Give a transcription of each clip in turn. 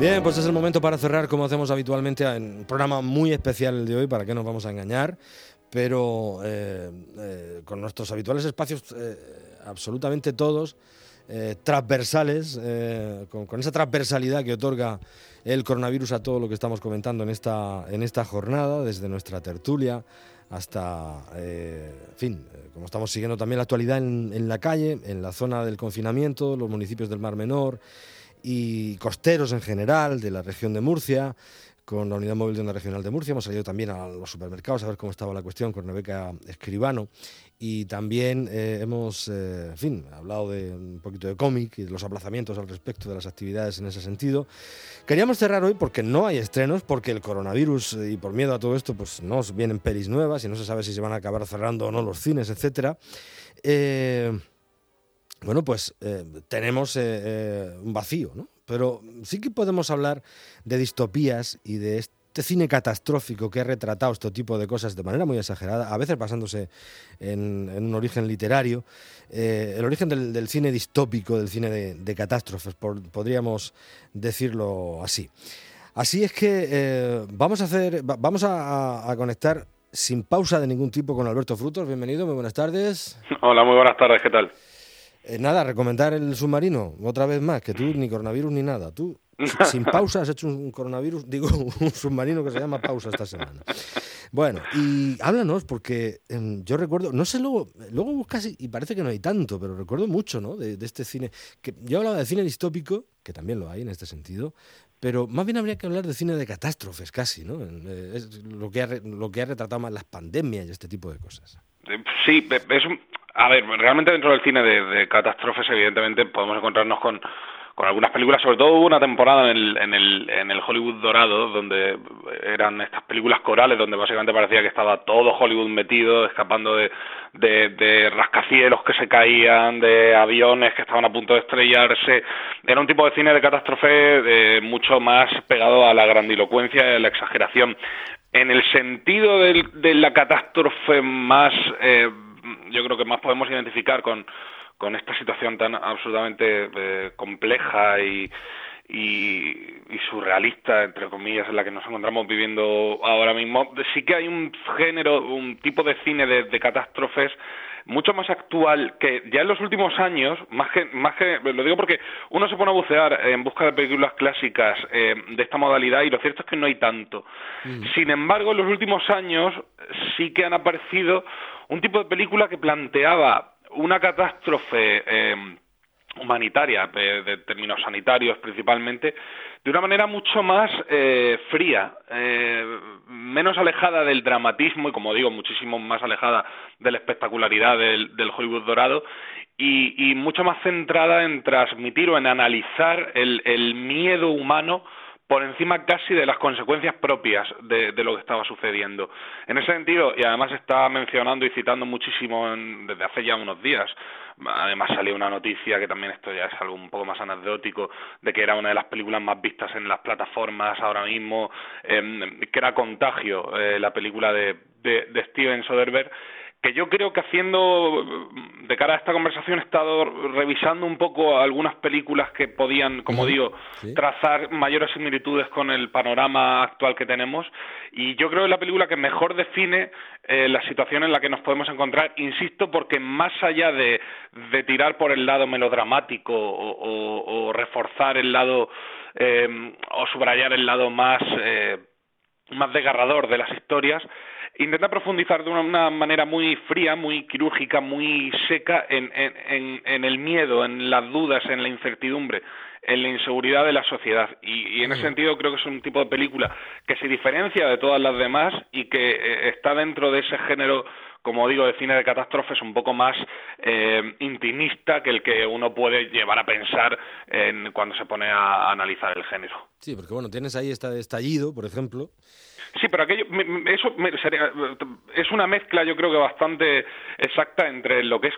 Bien, pues es el momento para cerrar, como hacemos habitualmente, en un programa muy especial el de hoy, para que nos vamos a engañar, pero eh, eh, con nuestros habituales espacios eh, absolutamente todos transversales, con, esa transversalidad que otorga el coronavirus a todo lo que estamos comentando en esta, en esta jornada, desde nuestra tertulia hasta, en fin, como estamos siguiendo también la actualidad en la calle, en la zona del confinamiento, los municipios del Mar Menor y costeros en general de la región de Murcia, con la Unidad Móvil de Onda Regional de Murcia. Hemos salido también a los supermercados a ver cómo estaba la cuestión con Rebeca Escribano. Y también eh, hemos, eh, en fin, hablado de un poquito de cómic y de los aplazamientos al respecto de las actividades en ese sentido. Queríamos cerrar hoy porque no hay estrenos, porque el coronavirus y por miedo a todo esto, pues no vienen pelis nuevas y no se sabe si se van a acabar cerrando o no los cines, etcétera. Eh, bueno, pues eh, tenemos eh, eh, un vacío, ¿no? Pero sí que podemos hablar de distopías y de este cine catastrófico que ha retratado este tipo de cosas de manera muy exagerada, a veces basándose en, un origen literario, el origen del, cine distópico, del cine de, catástrofes, podríamos decirlo así. Así es que vamos a hacer, vamos a conectar sin pausa de ningún tipo con Alberto Frutos. Bienvenido, muy buenas tardes. Hola, muy buenas tardes, ¿qué tal? Eh, nada, recomendar el submarino, otra vez más, que tú ni coronavirus ni nada. Tú, sin pausa, has hecho un coronavirus, digo, un submarino que se llama pausa esta semana. Bueno, y háblanos, porque em, yo recuerdo, no sé, luego, luego buscas y, parece que no hay tanto, pero recuerdo mucho, ¿no? De, este cine, que yo hablaba de cine distópico, que también lo hay en este sentido, pero más bien habría que hablar de cine de catástrofes casi, ¿no? Eh, es lo que ha, lo que ha retratado más las pandemias y este tipo de cosas. Sí, es un, a ver, realmente dentro del cine de, catástrofes, evidentemente, podemos encontrarnos con, con algunas películas, sobre todo hubo una temporada en el, en, el, en el Hollywood dorado, donde eran estas películas corales, donde básicamente parecía que estaba todo Hollywood metido, escapando de, de, rascacielos que se caían, de aviones que estaban a punto de estrellarse. Era un tipo de cine de catástrofe eh, mucho más pegado a la grandilocuencia y a la exageración. En el sentido de la catástrofe más... Eh, yo creo que más podemos identificar con, con esta situación tan absolutamente eh, compleja y, y, surrealista, entre comillas, en la que nos encontramos viviendo ahora mismo. Sí que hay un género, un tipo de cine de, catástrofes mucho más actual que ya en los últimos años, más que, más que, lo digo porque uno se pone a bucear en busca de películas clásicas eh, de esta modalidad y lo cierto es que no hay tanto. Mm. Sin embargo, en los últimos años sí que han aparecido un tipo de película que planteaba una catástrofe eh, humanitaria, de, términos sanitarios principalmente, de una manera mucho más eh, fría, eh, menos alejada del dramatismo y, como digo, muchísimo más alejada de la espectacularidad del, Hollywood dorado y, mucho más centrada en transmitir o en analizar el miedo humano por encima casi de las consecuencias propias de, lo que estaba sucediendo. En ese sentido, y además está mencionando y citando muchísimo desde hace ya unos días, además salió una noticia que también esto ya es algo un poco más anecdótico, de que era una de las películas más vistas en las plataformas ahora mismo, em, que era Contagio, eh, la película de, de Steven Soderbergh, que yo creo que haciendo, de cara a esta conversación, he estado revisando un poco algunas películas que podían, como digo, trazar mayores similitudes con el panorama actual que tenemos. Y yo creo que es la película que mejor define eh, la situación en la que nos podemos encontrar, insisto, porque más allá de, de tirar por el lado melodramático o, reforzar el lado eh, o subrayar el lado más, eh, más desgarrador de las historias, intenta profundizar de una, manera muy fría, muy quirúrgica, muy seca en, en, en, el miedo, en las dudas, en la incertidumbre, en la inseguridad de la sociedad. Y, en ese sentido creo que es un tipo de película que se diferencia de todas las demás y que eh, está dentro de ese género como digo, de cine de catástrofes un poco más eh, intimista que el que uno puede llevar a pensar en cuando se pone a, analizar el género. Sí, porque bueno, tienes ahí este estallido, por ejemplo, Sí, pero aquello, eso es una mezcla, yo creo que bastante exacta entre lo que es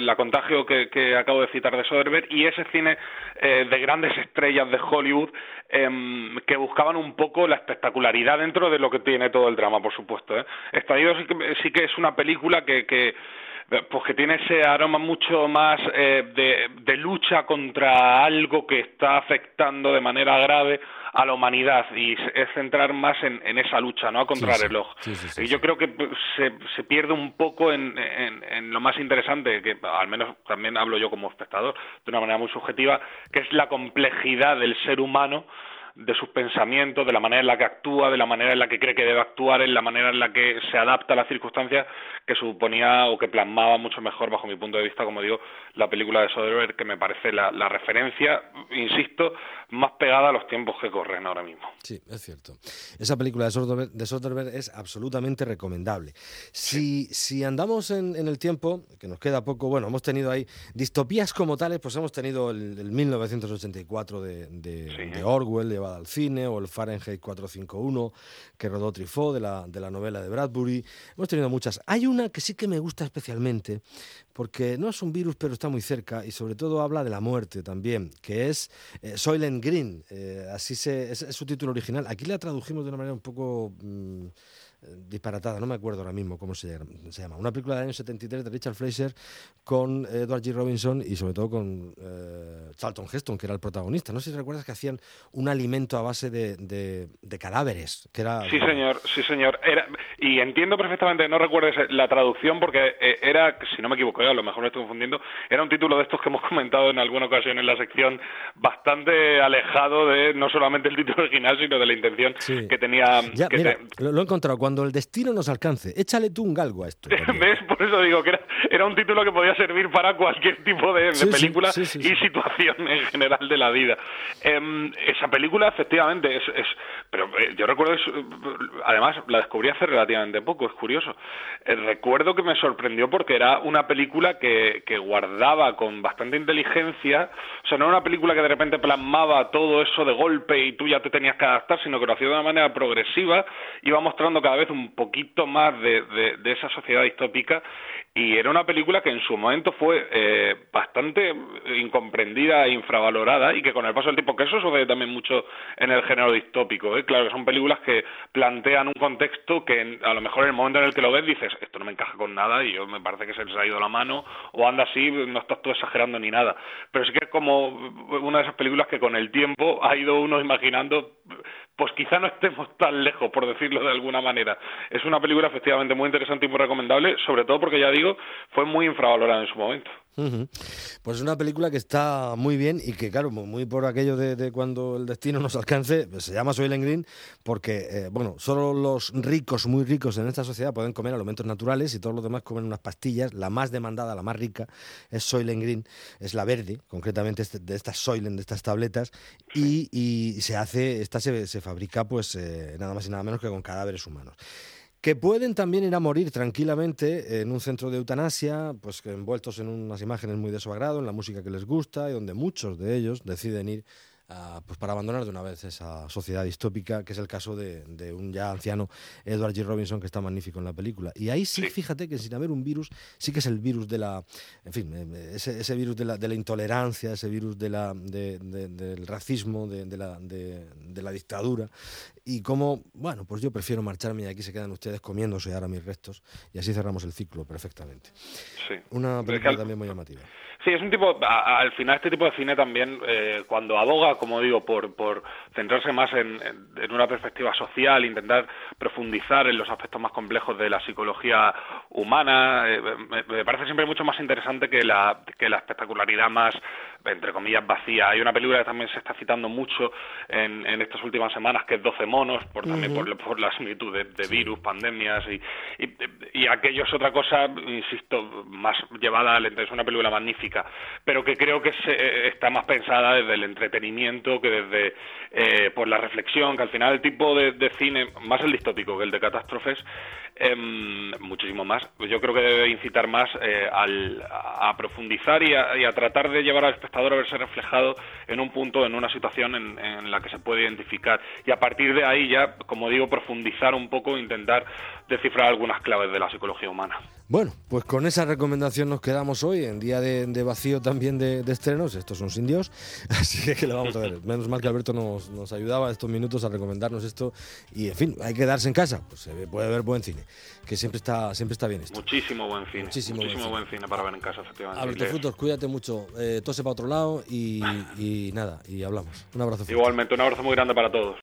la contagio que, acabo de citar de Soderbergh y ese cine eh, de grandes estrellas de Hollywood em, que buscaban un poco la espectacularidad dentro de lo que tiene todo el drama, por supuesto. ¿eh? Estallido sí que, sí que es una película que, que Pues que tiene ese aroma mucho más de, de lucha contra algo que está afectando de manera grave a la humanidad y es centrar más en, esa lucha, ¿no? A contrarreloj. y yo creo que pues, se, se pierde un poco en, en, lo más interesante, que al menos también hablo yo como espectador, de una manera muy subjetiva, que es la complejidad del ser humano de sus pensamientos, de la manera en la que actúa, de la manera en la que cree que debe actuar, en la manera en la que se adapta a las circunstancias que suponía o que plasmaba mucho mejor, bajo mi punto de vista, como digo, la película de Soderbergh, que me parece la, referencia, insisto, más pegada a los tiempos que corren ahora mismo. Sí, es cierto. Esa película de Soderbergh, de es absolutamente recomendable. Si, si andamos en, el tiempo, que nos queda poco, bueno, hemos tenido ahí distopías como tales, pues hemos tenido el, 1984 de, de Orwell, de al cine, o el Fahrenheit 451 que rodó Truffaut de la, de la novela de Bradbury. Hemos tenido muchas. Hay una que sí que me gusta especialmente, porque no es un virus, pero está muy cerca y sobre todo habla de la muerte también, que es eh, Soylent Green. Eh, así se, es, su título original. Aquí la tradujimos de una manera un poco... Mm, disparatada, no me acuerdo ahora mismo cómo se llama. Una película del año 73 de Richard Fleischer con Edward G. Robinson y sobre todo con eh, Charlton Heston, que era el protagonista. No sé si recuerdas que hacían un alimento a base de, de, cadáveres. Que era, sí, señor, sí, señor. Era, y entiendo perfectamente, no recuerdes la traducción porque eh, era, si no me equivoco, a lo mejor me estoy confundiendo, era un título de estos que hemos comentado en alguna ocasión en la sección, bastante alejado de no solamente el título original, sino de la intención que tenía. mira, lo, he encontrado cuando el destino nos alcance. Échale tú un galgo a esto. ¿Ves? Por eso digo que era, era, un título que podía servir para cualquier tipo de, película y situación en general de la vida. Em, esa película, efectivamente, es. es pero eh, yo recuerdo, además, la descubrí hace relativamente poco, es curioso. Eh, recuerdo que me sorprendió porque era una película que, que guardaba con bastante inteligencia. O sea, no era una película que de repente plasmaba todo eso de golpe y tú ya te tenías que adaptar, sino que lo hacía de una manera progresiva, iba mostrando cada vez un poquito más de, de, esa sociedad distópica y era una película que en su momento fue eh, bastante incomprendida e infravalorada y que con el paso del tiempo, que eso sucede también mucho en el género distópico, ¿eh? claro que son películas que plantean un contexto que a lo mejor en el momento en el que lo ves dices, esto no me encaja con nada y yo me parece que se les ha ido la mano o anda así, no estás tú exagerando ni nada, pero sí que es como una de esas películas que con el tiempo ha ido uno imaginando pues quizá no estemos tan lejos, por decirlo de alguna manera. Es una película efectivamente muy interesante y muy recomendable, sobre todo porque ya digo, fue muy infravalorada en su momento. Pues es una película que está muy bien y que, claro, muy por aquello de, cuando el destino nos alcance, pues se llama Soylent Green porque, eh, bueno, solo los ricos, muy ricos en esta sociedad pueden comer alimentos naturales y todos los demás comen unas pastillas. La más demandada, la más rica, es Soylent Green, es la verde, concretamente este, de estas Soylent, de estas tabletas, y, se hace, esta se, se fabrica pues eh, nada más y nada menos que con cadáveres humanos que pueden también ir a morir tranquilamente en un centro de eutanasia, pues envueltos en unas imágenes muy de su agrado, en la música que les gusta y donde muchos de ellos deciden ir pues para abandonar de una vez esa sociedad distópica, que es el caso de, un ya anciano Edward G. Robinson, que está magnífico en la película. Y ahí sí, fíjate que sin haber un virus, sí que es el virus de la, en fin, eh, ese, ese virus de la, de la, intolerancia, ese virus de la, del racismo, de, la, de, la dictadura. Y como, bueno, pues yo prefiero marcharme y aquí se quedan ustedes comiéndose ahora mis restos y así cerramos el ciclo perfectamente. Sí. Una película también muy llamativa. Sí, es un tipo, al final este tipo de cine también, eh, cuando aboga, como digo, por, por centrarse más en, en, una perspectiva social, intentar profundizar en los aspectos más complejos de la psicología humana, eh, me, parece siempre mucho más interesante que la, que la espectacularidad más entre comillas, vacía. Hay una película que también se está citando mucho en, en estas últimas semanas, que es 12 monos, por, también por, la similitud de, virus, pandemias y, y, aquello es otra cosa, insisto, más llevada al Es una película magnífica, pero que creo que se, está más pensada desde el entretenimiento que desde eh, por la reflexión, que al final el tipo de, de cine, más el distópico que el de catástrofes, eh, muchísimo más. Yo creo que debe incitar más eh, al, a profundizar y a, tratar de llevar al espectador a verse reflejado en un punto, en una situación en, en, la que se puede identificar. Y a partir de ahí ya, como digo, profundizar un poco, intentar descifrar algunas claves de la psicología humana. Bueno, pues con esa recomendación nos quedamos hoy, en día de, vacío también de, estrenos. Estos son sin Dios, así que, lo vamos a ver. Menos mal que Alberto nos, nos ayudaba estos minutos a recomendarnos esto. Y en fin, hay que quedarse en casa, pues se puede ver buen cine, que siempre está, siempre está bien esto. Muchísimo buen cine. Muchísimo, buen, cine. para ver en casa, efectivamente. Alberto Frutos, cuídate mucho, eh, tose para otro lado y, y nada, y hablamos. Un abrazo. Igualmente, un abrazo muy grande para todos.